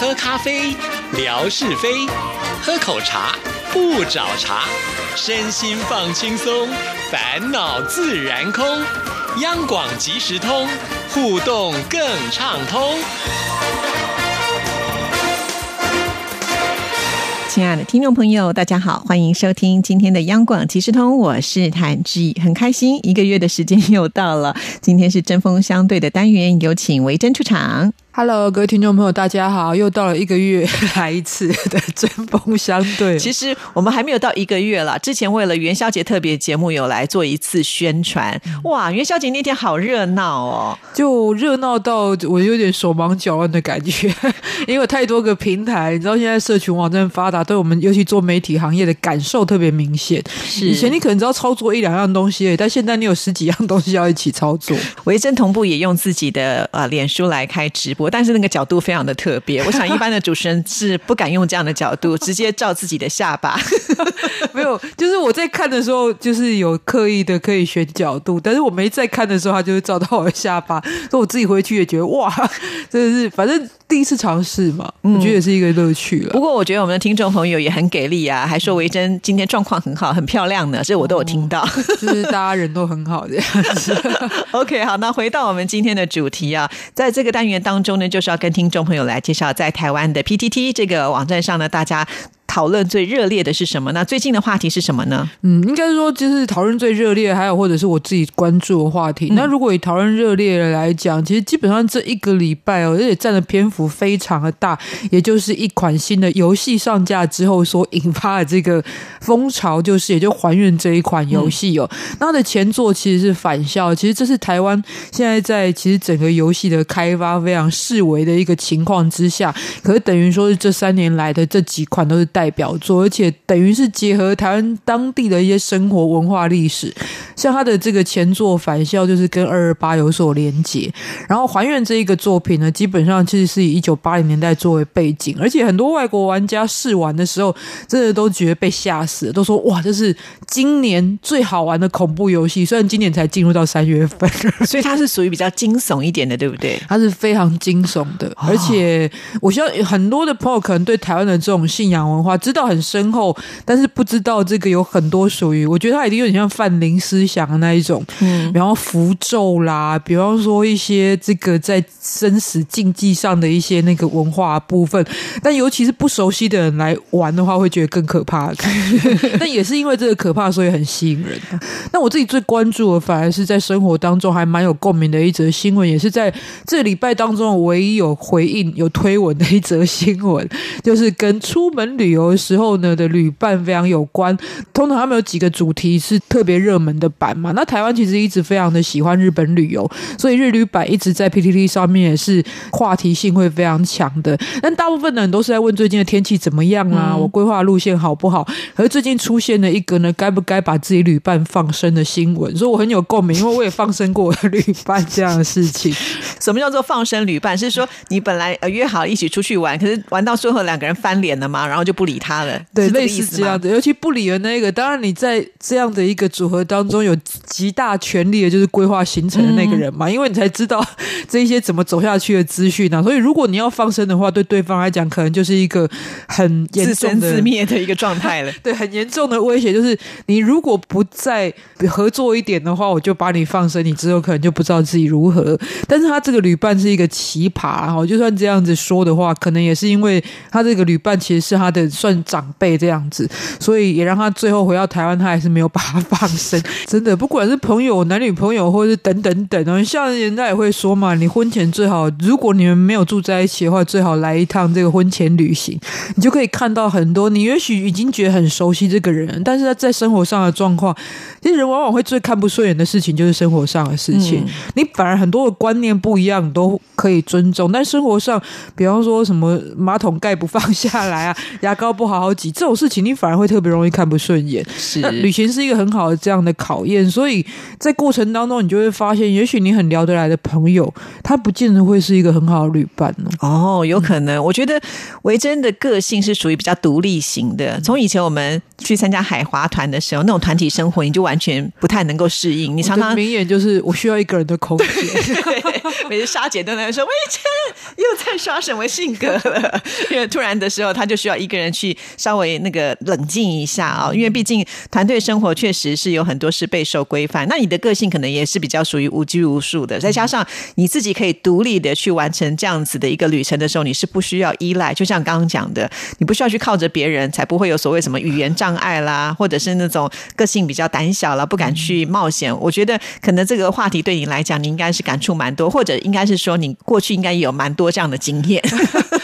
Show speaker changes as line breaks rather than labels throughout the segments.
喝咖啡，聊是非；喝口茶，不找茬。身心放轻松，烦恼自然空。央广即时通，互动更畅通。
亲爱的听众朋友，大家好，欢迎收听今天的央广即时通，我是谭志毅，很开心，一个月的时间又到了，今天是针锋相对的单元，有请维珍出场。
Hello，各位听众朋友，大家好！又到了一个月 来一次的针锋相对。
其实我们还没有到一个月了，之前为了元宵节特别节目有来做一次宣传。哇，元宵节那天好热闹哦，
就热闹到我有点手忙脚乱的感觉，因为太多个平台，你知道现在社群网站发达，对我们尤其做媒体行业的感受特别明显。
是
以前你可能只要操作一两样东西但现在你有十几样东西要一起操作。
维珍同步也用自己的呃脸书来开直播，但是那个角度非常的特别。我想一般的主持人是不敢用这样的角度，直接照自己的下巴。
没有，就是我在看的时候，就是有刻意的可以选角度，但是我没在看的时候，他就会照到我的下巴，所以我自己回去也觉得哇，真的是，反正第一次尝试嘛，我觉得也是一个乐趣了。
不过我觉得我们的听众朋友也很给力啊，还说维珍今天状况很好，很漂亮呢，这我都有听到。
就是大家人都很好这样子。
OK，好，那回到我们今天的主题啊，在这个单元当中中呢，就是要跟听众朋友来介绍，在台湾的 PTT 这个网站上呢，大家讨论最热烈的是什么？那最近的话题是什么呢？
嗯，应该说就是讨论最热烈，还有或者是我自己关注的话题。那如果以讨论热烈的来讲，其实基本上这一个礼拜哦，而且占的篇幅非常的大，也就是一款新的游戏上架之后所引发的这个风潮，就是也就还原这一款游戏哦。那它的前作其实是返校，其实这是台湾现在在其实整个游戏的开发非常视为的一个情况之下，可是等于说是这三年来的这几款都是代表作，而且等于是结合台湾当地的一些生活文化历史，像他的这个前作《返校》就是跟二二八有所连结，然后还原这一个作品呢，基本上其实是以一九八零年代作为背景，而且很多外国玩家试玩的时候，真的都觉得被吓死了，都说哇，这是今年最好玩的恐怖游戏，虽然今年才进入到三月份。
所以它是属于比较惊悚一点的，对不对？
它是非常惊悚的，而且我希望很多的朋友可能对台湾的这种信仰文化知道很深厚，但是不知道这个有很多属于，我觉得他一定有点像范林思想的那一种，嗯，然后符咒啦，比方说一些这个在生死禁忌上的一些那个文化部分，但尤其是不熟悉的人来玩的话，会觉得更可怕。但也是因为这个可怕，所以很吸引人。那我自己最关注的，反而是在生活当中还蛮有共鸣的一则新闻，也是在这礼拜当中唯一有回应、有推文的一则新闻，就是跟出门旅游的时候呢的旅伴非常有关。通常他们有几个主题是特别热门的版嘛，那台湾其实一直非常的喜欢日本旅游，所以日旅版一直在 PTT 上面也是话题性会非常强的。但大部分的人都是在问最近的天气怎么样啊，我规划路线好不好？可是最近出现了一个呢，该不该把自己旅伴放生的新闻，所以我很有共鸣，因为我也放生过我的旅伴这样的事情。
什么叫做放生旅伴？是说你本来呃约好一起出去玩，可是玩到最后两个人翻脸了嘛，然后就不理他了，
对，类似这样？的，尤其不理的那个，当然你在这样的一个组合当中有极大权力的，就是规划行程的那个人嘛，因为你才知道这一些怎么走下去的资讯啊。所以如果你要放生的话，对对方来讲，可能就是一个很严
自生
重的。
自灭的一个状态了。
对，很严重的威胁就是，你如果不再合作一点的话，我就把你放生，你之后可能就不知道自己如何。但是他这个旅伴是一个奇葩哈，就算这样子说的话，可能也是因为他这个旅伴其实是他的算长辈这样子，所以也让他最后回到台湾，他还是没有把他放生。真的，不管是朋友、男女朋友，或者是等等等哦，像人家也会说嘛，你婚前最好，如果你们没有住在一起的话，最好来一趟这个婚前旅行，你就可以看到很多你也许已经觉得很熟悉这个人，但是他在生活上的状况，其实人往往会最看不顺眼的事情就是生活上的事情。你反而很多的观念不一样，你都可以尊重，但生活上，比方说什么马桶盖不放下来啊，牙膏要不好好挤，这种事情你反而会特别容易看不顺眼。
是
那旅行是一个很好的这样的考验，所以在过程当中，你就会发现，也许你很聊得来的朋友，他不见得会是一个很好的旅伴呢。
哦，有可能。我觉得维珍的个性是属于比较独立型的。从以前我们去参加海华团的时候，那种团体生活，你就完全不太能够适应。你常常
我的名言就是我需要一个人的空间。
对，每次莎姐都在说维珍又在刷什么性格了，因为突然的时候，他就需要一个人去稍微那个冷静一下啊、因为毕竟团队生活确实是有很多是备受规范。那你的个性可能也是比较属于无拘无束的，再加上你自己可以独立的去完成这样子的一个旅程的时候，你是不需要依赖，就像刚刚讲的，你不需要去靠着别人，才不会有所谓什么语言障碍啦，或者是那种个性比较胆小啦，不敢去冒险。我觉得可能这个话题对你来讲，你应该是感触蛮多，或者应该是说你过去应该也有蛮多这样的经验。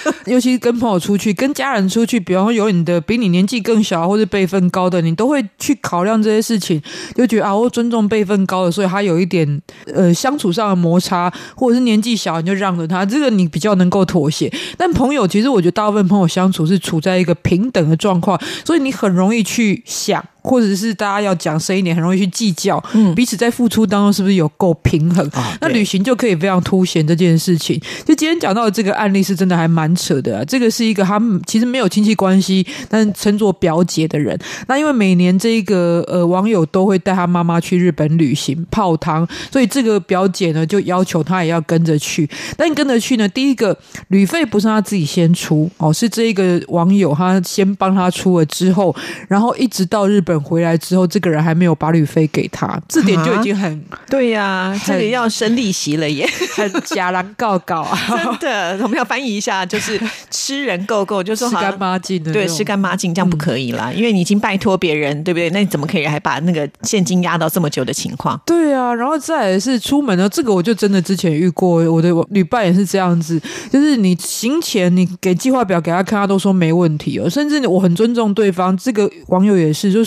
尤其是跟朋友出去、跟家人出去，比方然后有你的比你年纪更小或者辈分高的，你都会去考量这些事情，就觉得啊，我尊重辈分高的，所以他有一点呃相处上的摩擦，或者是年纪小你就让着他，这个你比较能够妥协。但朋友其实我觉得大部分朋友相处是处在一个平等的状况，所以你很容易去想。或者是大家要讲深一点，很容易去计较，嗯彼此在付出当中是不是有够平衡？
啊
那旅行就可以非常凸显这件事情。就今天讲到的这个案例是真的还蛮扯的、啊，这个是一个他们其实没有亲戚关系，但是称作表姐的人。那因为每年这个呃网友都会带他妈妈去日本旅行泡汤，所以这个表姐呢就要求他也要跟着去。但跟着去呢，第一个旅费不是他自己先出哦，是这一个网友他先帮他出了之后，然后一直到日本回来之后，这个人还没有把旅费给他，这点就已经很、
对呀、这个
很
要生利息了耶！
很假狼告告啊，
真的，我们要翻译一下，就是吃人够够，就说
吃干
好像
抹净的，
对，吃干抹净，这样不可以啦，因为你已经拜托别人，对不对？那你怎么可以还把那个现金压到这么久的情况？
对啊，然后再来是出门呢，这个我就真的之前遇过，我的旅伴也是这样子，就是你行前你给计划表给他看，他都说没问题哦，甚至我很尊重对方，这个网友也是，就是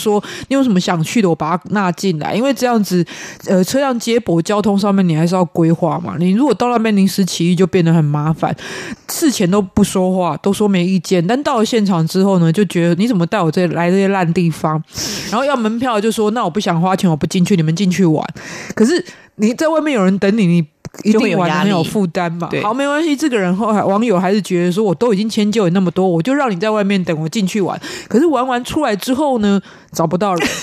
你有什么想去的，我把它纳进来，因为这样子，呃，车辆接驳交通上面你还是要规划嘛，你如果到那边临时起意就变得很麻烦，事前都不说话，都说没意见，但到了现场之后呢，就觉得你怎么带我这来这些烂地方，然后要门票就说那我不想花钱，我不进去，你们进去玩。可是你在外面有人等你，你一定玩得很有负担嘛。好，没关系，这个人后来网友还是觉得说，我都已经迁就你那么多，我就让你在外面等我进去玩。可是玩完出来之后呢，找不到人。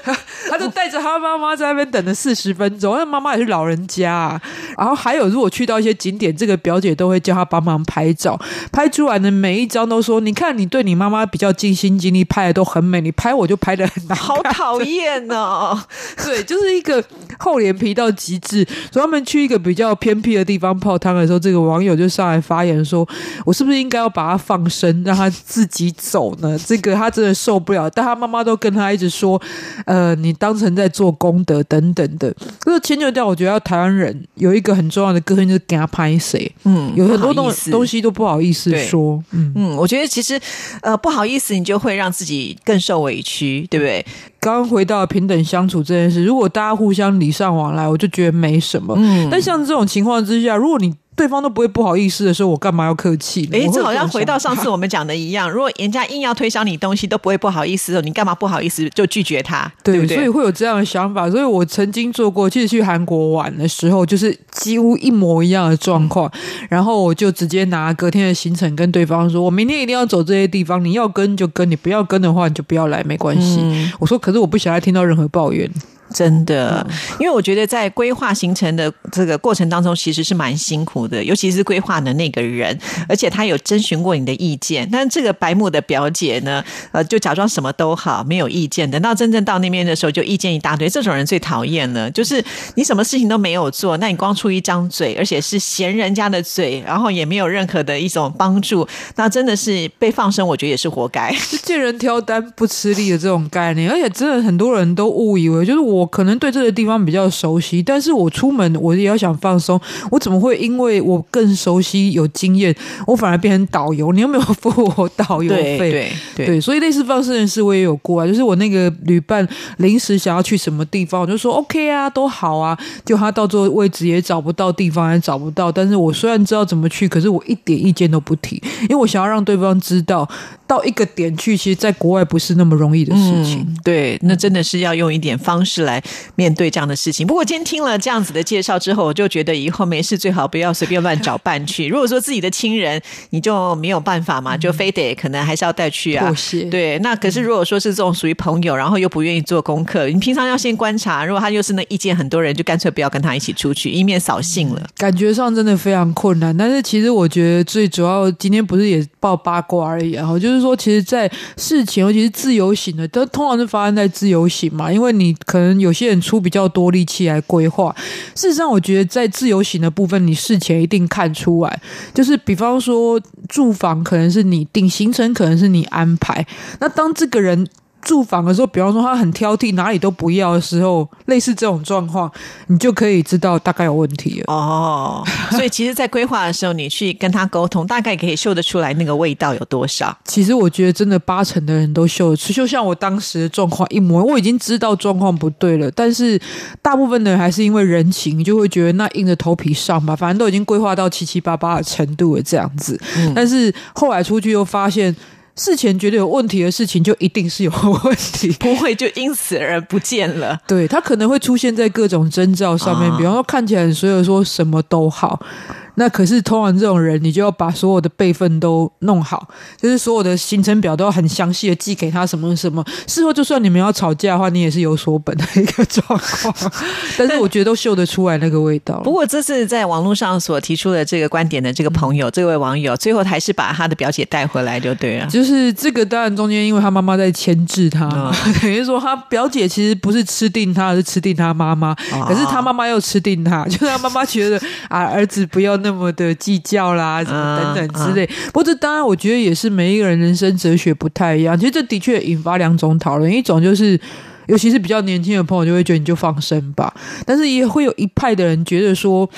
他就带着他妈妈在那边等了四十分钟，那妈妈也是老人家、啊。然后还有，如果去到一些景点，这个表姐都会叫他帮忙拍照，拍出来的每一张都说：“你看，你对你妈妈比较尽心尽力，拍的都很美，你拍我就拍的很难。”
好讨厌哦！
对，就是一个厚脸皮到极致。所以他们去一个比较偏僻的地方泡汤的时候，这个网友就上来发言说：“我是不是应该要把他放生，让他自己走呢？”这个他真的受不了，但他妈妈都跟他一直说：“呃，你当成在做功德等等的。”这个迁就掉，我觉得要台湾人有一个很重要的个性，就是给他拍谁，
嗯，
有很多东东西都不好意思说，嗯。
嗯，我觉得其实呃不好意思，你就会让自己更受委屈，对不对？
刚刚回到平等相处这件事，如果大家互相礼尚往来，我就觉得没什么。
嗯
但像这种情况之下，如果你对方都不会不好意思的时候，我干嘛要客气呢？
诶，这好像回到 上次我们讲的一样，如果人家硬要推销你东西都不会不好意思的，你干嘛不好意思就拒绝他？
对？所以会有这样的想法。所以我曾经做过，其实去韩国玩的时候，就是几乎一模一样的状况。然后我就直接拿隔天的行程跟对方说：“我明天一定要走这些地方，你要跟就跟，你不要跟的话你就不要来，没关系。
嗯
我说：“可是我不想再听到任何抱怨。
真的，因为我觉得在规划行程的这个过程当中，其实是蛮辛苦的，尤其是规划的那个人，而且他有征询过你的意见。但这个白木的表姐呢，呃，就假装什么都好，没有意见。等到真正到那边的时候，就意见一大堆。这种人最讨厌了，就是你什么事情都没有做，那你光出一张嘴，而且是嫌人家的嘴，然后也没有任何的一种帮助，那真的是被放生，我觉得也是活该。
就见人挑担不吃力的这种概念，而且真的很多人都误以为，就是我可能对这个地方比较熟悉，但是我出门我也要想放松，我怎么会因为我更熟悉有经验，我反而变成导游？你有没有付我导游费？
对对
对，所以类似放生人事我也有过啊，就是我那个旅伴临时想要去什么地方，我就说 OK 啊，都好啊，就他到最后位置也找不到地方，也找不到。但是我虽然知道怎么去，可是我一点意见都不提，因为我想要让对方知道到一个点去，其实在国外不是那么容易的事情。
嗯，对，那真的是要用一点方式来面对这样的事情。不过今天听了这样子的介绍之后，我就觉得以后没事最好不要随便乱找伴去。如果说自己的亲人，你就没有办法嘛，就非得可能还是要带去啊。
妥协
对，那可是如果说是这种属于朋友，然后又不愿意做功课，你平常要先观察。如果他又是那意见很多人，就干脆不要跟他一起出去，以免扫兴了。
感觉上真的非常困难，但是其实我觉得最主要，今天不是也报八卦而已，然后说，其实，在事情，尤其是自由行的，都通常是发生在自由行嘛，因为你可能有些人出比较多力气来规划。事实上，我觉得在自由行的部分，你事前一定看出来，就是比方说住房可能是你定，行程可能是你安排，那当这个人。住房的时候，比方说他很挑剔，哪里都不要的时候，类似这种状况，你就可以知道大概有问题了。
哦，所以其实，在规划的时候，你去跟他沟通，大概可以嗅得出来那个味道有多少。
其实我觉得，真的八成的人都嗅得出，就像我当时的状况一模，我已经知道状况不对了，但是大部分的人还是因为人情，你就会觉得那硬着头皮上吧，反正都已经规划到七七八八的程度了，这样子。但是后来出去又发现。事前觉得有问题的事情，就一定是有问题，
不会就因此而不见了。
对，它可能会出现在各种征兆上面，比方说看起来所有说什么都好。那可是通常这种人，你就要把所有的备份都弄好，就是所有的行程表都要很详细的寄给他，什么什么。事后就算你们要吵架的话，你也是有所本的 一个状况。但是我觉得都嗅得出来那个味道。
不过这次在网络上所提出的这个观点的这个朋友，这位网友最后还是把他的表姐带回来就对了。
就是这个当然中间，因为他妈妈在牵制他，等于说他表姐其实不是吃定他，而是吃定他妈妈。可是他妈妈又吃定他，就是他妈妈觉得啊，儿子不要那。那么的计较啦，什么等等之类。不过这当然，我觉得也是每一个人人生哲学不太一样。其实这的确引发两种讨论，一种就是，尤其是比较年轻的朋友就会觉得你就放生吧，但是也会有一派的人觉得说。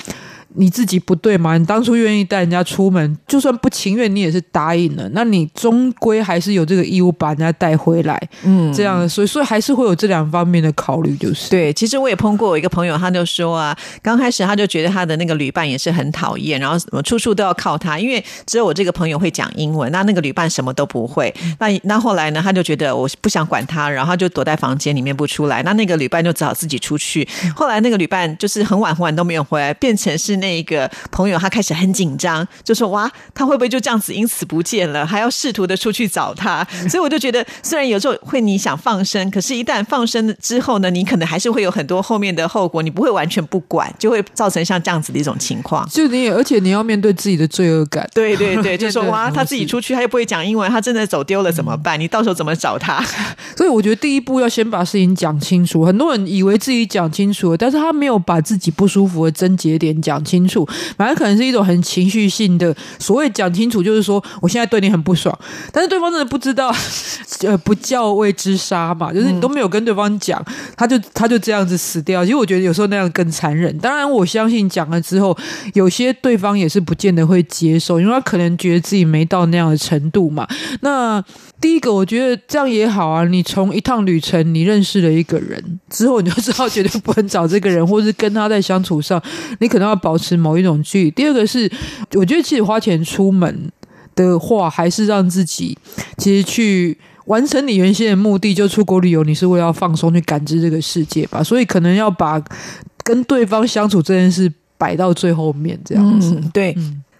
你自己不对吗？你当初愿意带人家出门，就算不情愿，你也是答应了。那你终归还是有这个义务把人家带回来，嗯，这样，所以所以还是会有这两方面的考虑，就是
对。其实我也碰过我一个朋友，他就说啊，刚开始他就觉得他的那个旅伴也是很讨厌，然后什么处处都要靠他，因为只有我这个朋友会讲英文，那那个旅伴什么都不会。那那后来呢，他就觉得我不想管他，然后就躲在房间里面不出来。那那个旅伴就只好自己出去。后来那个旅伴就是很晚很晚都没有回来，变成是。那个朋友他开始很紧张，就说：“哇，他会不会就这样子因此不见了？还要试图的出去找他。”所以我就觉得，虽然有时候会你想放生，可是一旦放生之后呢，你可能还是会有很多后面的后果，你不会完全不管，就会造成像这样子的一种情况。
就你，而且你要面对自己的罪恶感。
对对对，就 说哇，他自己出去，他又不会讲英文，他真的走丢了怎么办？你到时候怎么找他？
所以我觉得第一步要先把事情讲清楚。很多人以为自己讲清楚了，但是他没有把自己不舒服的症结点讲清楚。反正可能是一种很情绪性的，所谓讲清楚，就是说我现在对你很不爽，但是对方真的不知道，呃，不叫未知杀嘛，就是你都没有跟对方讲，他就他就这样子死掉。其实我觉得有时候那样更残忍。当然，我相信讲了之后，有些对方也是不见得会接受，因为他可能觉得自己没到那样的程度嘛。那第一个，我觉得这样也好啊。你从一趟旅程，你认识了一个人之后，你就知道绝对不能找这个人，或是跟他在相处上，你可能要保持某一种距离。第二个是，我觉得其实花钱出门的话，还是让自己其实去完成你原先的目的，就出国旅游，你是为了要放松，去感知这个世界吧。所以可能要把跟对方相处这件事摆到最后面，这样子。
对。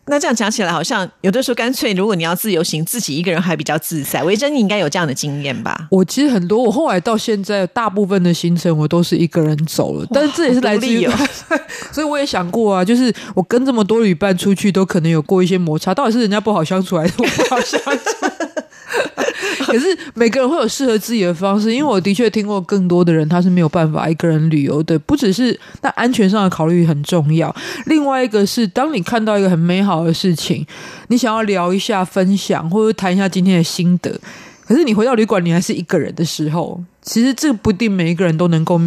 那这样讲起来，好像有的时候干脆，如果你要自由行，自己一个人还比较自在。维珍，你应该有这样的经验吧？
我其实很多，我后来到现在，大部分的行程我都是一个人走了，但是这也是来自于，所以我也想过啊，就是我跟这么多旅伴出去，都可能有过一些摩擦，到底是人家不好相处，还是我不好相处？可是每个人会有适合自己的方式，因为我的确听过更多的人他是没有办法一个人旅游的，不只是那安全上的考虑很重要，另外一个是当你看到一个很美好的事情，你想要聊一下、分享或者谈一下今天的心得，可是你回到旅馆你还是一个人的时候，其实这不一定每一个人都能够。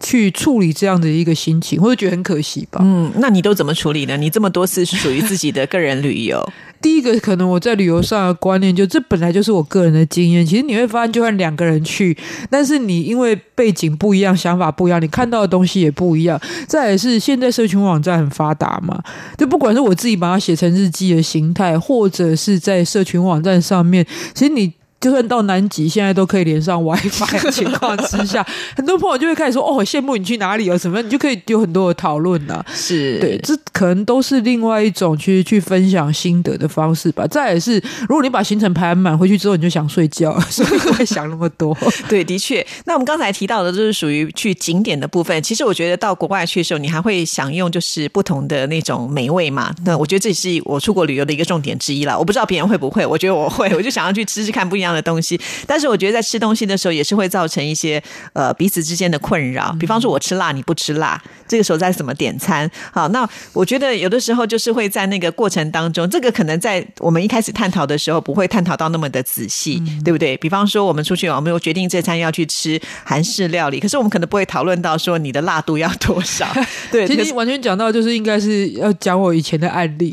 去处理这样的一个心情，我就觉得很可惜吧。
嗯，那你都怎么处理呢？你这么多次是属于自己的个人旅游，
第一个可能我在旅游上的观念，就这本来就是我个人的经验。其实你会发现，就算两个人去，但是你因为背景不一样、想法不一样，你看到的东西也不一样。再也是现在社群网站很发达嘛，就不管是我自己把它写成日记的形态，或者是在社群网站上面，其实你。就算到南极，现在都可以连上 WiFi 的情况之下，很多朋友就会开始说：“哦，羡慕你去哪里啊？什么？”你就可以有很多的讨论呐。
是
对，这可能都是另外一种去去分享心得的方式吧。再也是，如果你把行程排满，回去之后你就想睡觉，所以不会想那么多。
对，的确。那我们刚才提到的，就是属于去景点的部分。其实我觉得到国外去的时候，你还会享用就是不同的那种美味嘛。那我觉得这也是我出国旅游的一个重点之一了。我不知道别人会不会，我觉得我会，我就想要去吃吃看不一样的东西。但是我觉得在吃东西的时候也是会造成一些呃彼此之间的困扰，比方说我吃辣你不吃辣，这个时候再怎么点餐？好，那我觉得有的时候就是会在那个过程当中，这个可能在我们一开始探讨的时候不会探讨到那么的仔细，对不对？比方说我们出去，我们有决定这餐要去吃韩式料理，可是我们可能不会讨论到说你的辣度要多少。对，
其实完全讲到就是应该是要讲我以前的案例，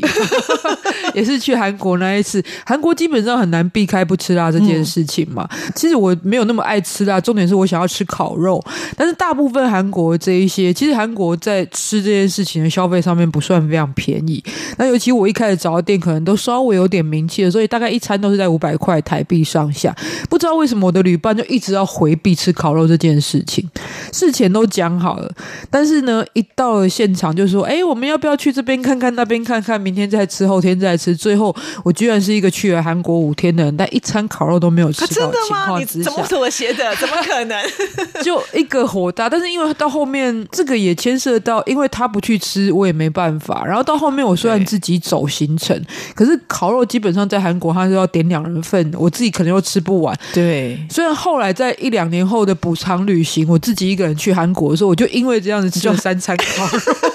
也是去韩国那一次，韩国基本上很难避开不吃辣这件事情嘛。其实我没有那么爱吃辣，重点是我想要吃烤肉。但是大部分韩国这一些，其实韩国在吃这件事情的消费上面不算非常便宜。那尤其我一开始找的店，可能都稍微有点名气的，所以大概一餐都是在五百块台币上下。不知道为什么我的旅伴就一直要回避吃烤肉这件事情，事前都讲好了，但是呢，一到了现场就说：“哎，我们要不要去这边看看，那边看看，明天再吃，后天再吃。”最后我居然是一个去了韩国五天的人，但一餐烤肉都没有吃到。
的吗？你怎么妥协的？怎么可能？
就一个火大，但是因为到后面这个也牵涉到，因为他不去吃，我也没办法。然后到后面，我虽然自己走行程，可是烤肉基本上在韩国他是要点两人份，我自己可能又吃不完。
对，
虽然后来在一两年后的补偿旅行，我自己一个人去韩国的时候，我就因为这样子吃了三餐烤肉。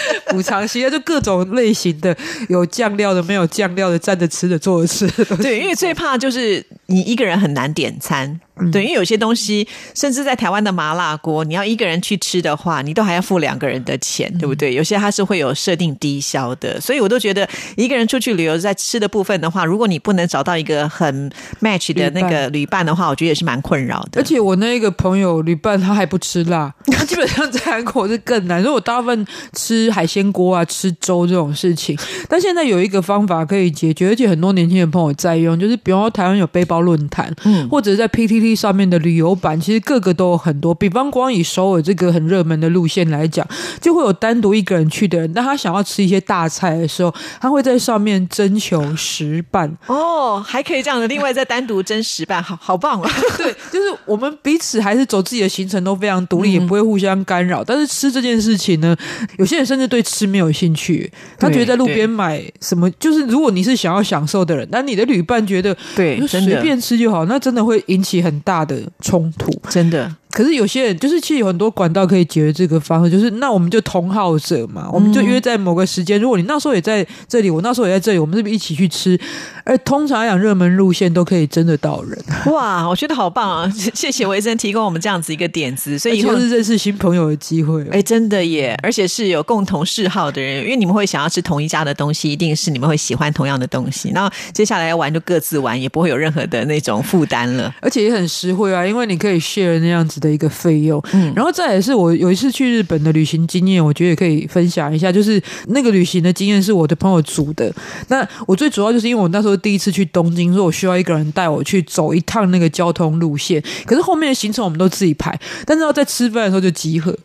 补偿型就各种类型的，有酱料的，没有酱料的，蘸着吃的，坐着吃。
对，因为最怕就是你一个人很难点餐。对，因为有些东西，甚至在台湾的麻辣锅，你要一个人去吃的话，你都还要付两个人的钱，对不对？有些它是会有设定低消的，所以我都觉得一个人出去旅游，在吃的部分的话，如果你不能找到一个很 match 的那个旅伴的话，我觉得也是蛮困扰的。
而且我那个朋友旅伴他还不吃辣，他基本上在韩国是更难。因为我大部分吃海鲜锅啊、吃粥这种事情，但现在有一个方法可以解决，而且很多年轻的朋友在用，就是比方说台湾有背包论坛，嗯，或者在 PTT。上面的旅游版其实各个都有很多，比方光以首尔这个很热门的路线来讲，就会有单独一个人去的人，但他想要吃一些大菜的时候，他会在上面征求食伴
哦，还可以这样的，另外再单独征食伴，好好棒啊！
对，就是我们彼此还是走自己的行程都非常独立，也不会互相干扰。但是吃这件事情呢，有些人甚至对吃没有兴趣，他觉得在路边买什么，就是如果你是想要享受的人，那你的旅伴觉得
对
随便吃就好，那真的会引起很。大的冲突，
真的。
可是有些人就是其实有很多管道可以解决这个方式，就是那我们就同好者嘛，我们就约在某个时间。如果你那时候也在这里，我那时候也在这里，我们是不是一起去吃？而通常来讲，热门路线都可以真的到人。
哇，我觉得好棒啊！谢谢维珍提供我们这样子一个点子，所以以后
是认识新朋友的机会。
哎，真的耶！而且是有共同嗜好的人，因为你们会想要吃同一家的东西，一定是你们会喜欢同样的东西。然后接下来要玩就各自玩，也不会有任何的那种负担了，
而且也很实惠啊，因为你可以 share 那样子的一个费用。嗯，然后再也是我有一次去日本的旅行经验，我觉得也可以分享一下。就是那个旅行的经验是我的朋友组的。那我最主要就是因为我那时候第一次去东京，所以我需要一个人带我去走一趟那个交通路线。可是后面的行程我们都自己排，但是要在吃饭的时候就集合。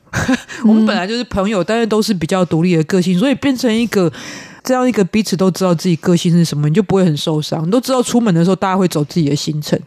我们本来就是朋友，但是都是比较独立的个性，所以变成一个。这样一个彼此都知道自己个性是什么，你就不会很受伤。都知道出门的时候，大家会走自己的行程，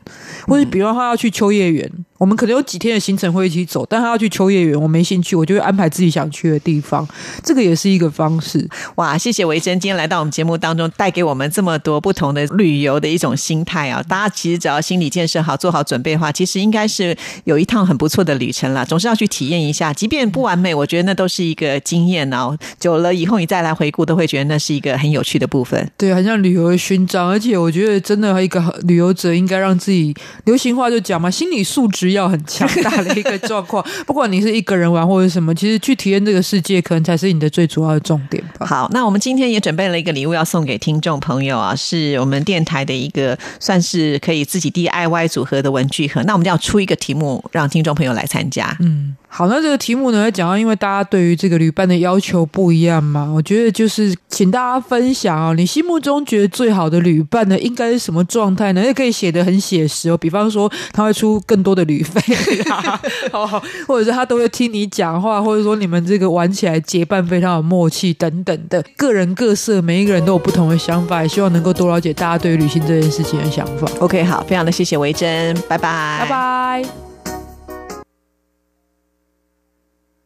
或者比方他要去秋叶原，我们可能有几天的行程会一起走，但他要去秋叶原，我没兴趣，我就会安排自己想去的地方。这个也是一个方式。
哇，谢谢维珍今天来到我们节目当中，带给我们这么多不同的旅游的一种心态啊！大家其实只要心理建设好，做好准备的话，其实应该是有一趟很不错的旅程了。总是要去体验一下，即便不完美，我觉得那都是一个经验哦。久了以后，你再来回顾，都会觉得那是。一个很有趣的部分，
对，很像旅游的勋章，而且我觉得真的一个旅游者应该让自己流行话就讲嘛，心理素质需要很强大的一个状况。不管你是一个人玩或者什么，其实去体验这个世界，可能才是你的最主要的重点吧。
好，那我们今天也准备了一个礼物要送给听众朋友啊，是我们电台的一个算是可以自己 DIY 组合的文具盒。那我们要出一个题目，让听众朋友来参加。
嗯，好，那这个题目呢，讲到因为大家对于这个旅伴的要求不一样嘛，我觉得就是请大家分享哦，你心目中觉得最好的旅伴呢，应该是什么状态呢？也可以写的很写实哦，比方说他会出更多的旅费啊，哦，或者是他都会听你讲话，或者说你们这个玩起来结伴非常有默契等等的，各人各色，每一个人都有不同的想法，也希望能够多了解大家对于旅行这件事情的想法。
OK，好，非常的谢谢维珍，拜拜，
拜拜。